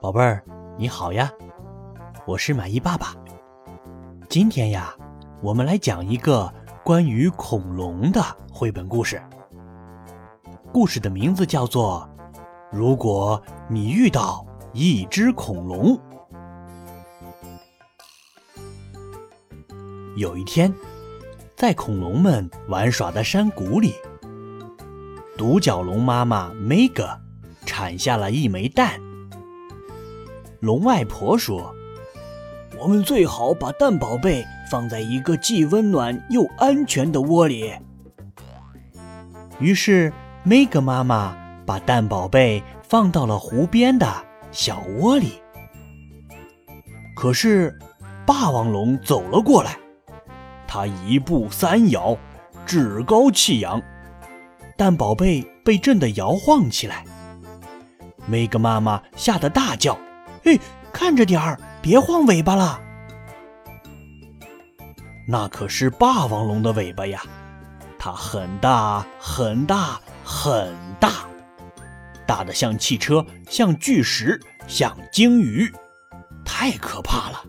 宝贝儿，你好呀，我是满意爸爸。今天呀，我们来讲一个关于恐龙的绘本故事。故事的名字叫做《如果你遇到一只恐龙》。有一天，在恐龙们玩耍的山谷里，独角龙妈妈 Mega 产下了一枚蛋。龙外婆说：“我们最好把蛋宝贝放在一个既温暖又安全的窝里。”于是，梅格妈妈把蛋宝贝放到了湖边的小窝里。可是，霸王龙走了过来，它一步三摇，趾高气扬，蛋宝贝被震得摇晃起来。梅格妈妈吓得大叫。嘿，看着点儿，别晃尾巴了。那可是霸王龙的尾巴呀，它很大很大很大，大的像汽车，像巨石，像鲸鱼，太可怕了。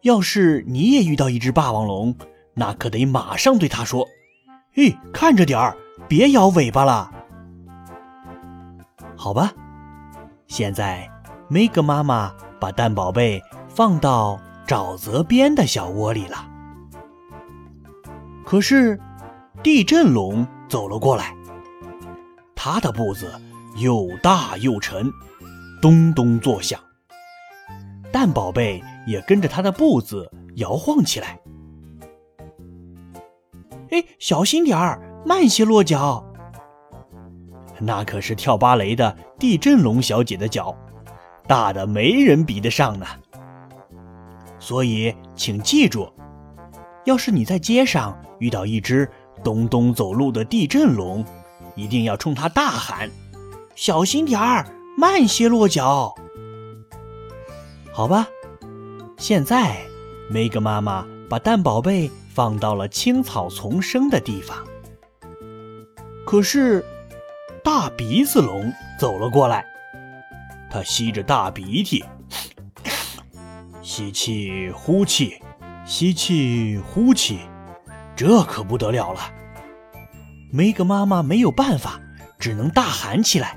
要是你也遇到一只霸王龙，那可得马上对它说：“嘿，看着点儿，别摇尾巴了。”好吧。现在，梅格妈妈把蛋宝贝放到沼泽边的小窝里了。可是，地震龙走了过来，它的步子又大又沉，咚咚作响。蛋宝贝也跟着它的步子摇晃起来。哎，小心点儿，慢些落脚。那可是跳芭蕾的地震龙小姐的脚，大的没人比得上呢。所以，请记住，要是你在街上遇到一只咚咚走路的地震龙，一定要冲它大喊：“小心点儿，慢些落脚。”好吧。现在，梅格妈妈把蛋宝贝放到了青草丛生的地方。可是。大鼻子龙走了过来，他吸着大鼻涕，吸气呼气，吸气呼气，这可不得了了。梅格妈妈没有办法，只能大喊起来：“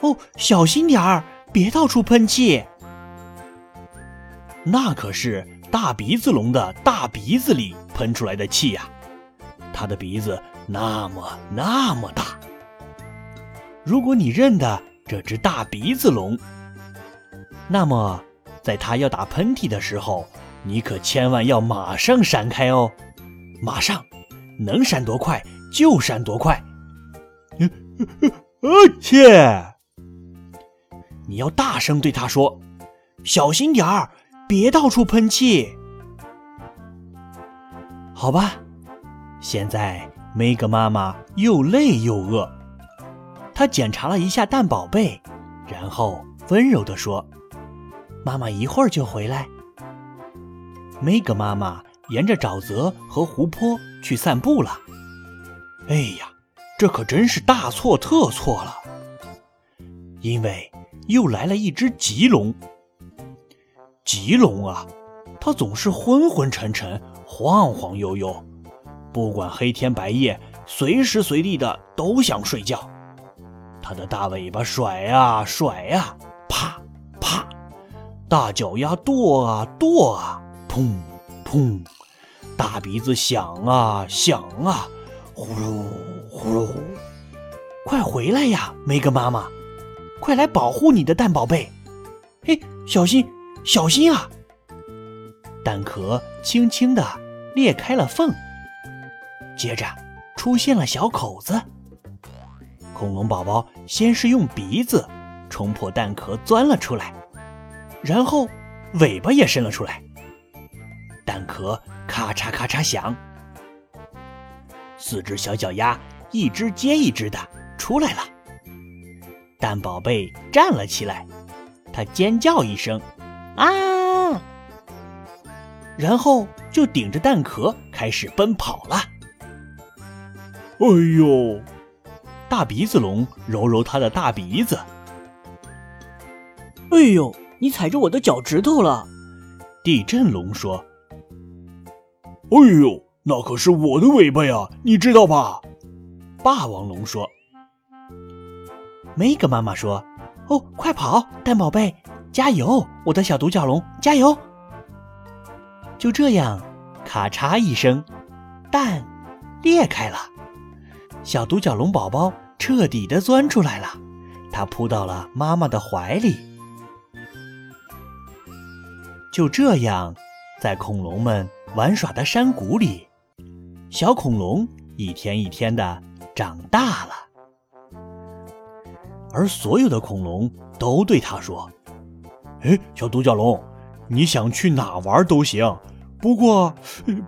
哦，小心点儿，别到处喷气！”那可是大鼻子龙的大鼻子里喷出来的气呀，它的鼻子那么那么大。如果你认得这只大鼻子龙，那么在它要打喷嚏的时候，你可千万要马上闪开哦！马上，能闪多快就闪多快。而且，你要大声对它说：“小心点儿，别到处喷气。”好吧，现在梅格妈妈又累又饿。他检查了一下蛋宝贝，然后温柔地说：“妈妈一会儿就回来。”梅格妈妈沿着沼泽和湖泊去散步了。哎呀，这可真是大错特错了！因为又来了一只棘龙。棘龙啊，它总是昏昏沉沉、晃晃悠悠，不管黑天白夜，随时随地的都想睡觉。它的大尾巴甩呀甩呀，啪啪；大脚丫跺啊跺啊，砰砰；大鼻子响啊响啊，呼噜呼噜。快回来呀，梅格妈妈！快来保护你的蛋宝贝！嘿，小心小心啊！蛋壳轻轻地裂开了缝，接着出现了小口子。恐龙宝宝先是用鼻子冲破蛋壳钻了出来，然后尾巴也伸了出来。蛋壳咔嚓咔嚓响，四只小脚丫一只接一只的出来了。蛋宝贝站了起来，它尖叫一声，啊！然后就顶着蛋壳开始奔跑了。哎呦！大鼻子龙揉揉它的大鼻子，哎呦，你踩着我的脚趾头了！地震龙说：“哎呦，那可是我的尾巴呀，你知道吧？”霸王龙说：“梅格妈妈说，哦，快跑，蛋宝贝，加油，我的小独角龙，加油！”就这样，咔嚓一声，蛋裂开了，小独角龙宝宝彻底的钻出来了，它扑到了妈妈的怀里。就这样，在恐龙们玩耍的山谷里，小恐龙一天一天的。长大了，而所有的恐龙都对他说：“哎，小独角龙，你想去哪玩都行，不过，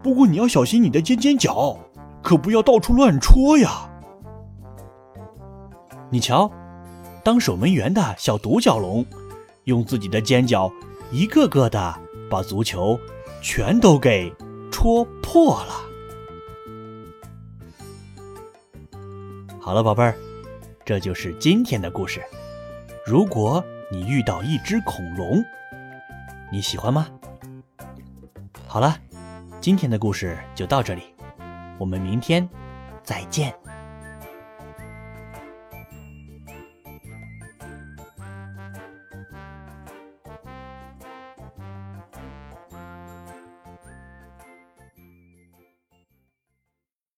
不过你要小心你的尖尖角，可不要到处乱戳呀。”你瞧，当守门员的小独角龙，用自己的尖角一个个的把足球全都给戳破了。好了，宝贝儿，这就是今天的故事。如果你遇到一只恐龙，你喜欢吗？好了，今天的故事就到这里，我们明天再见。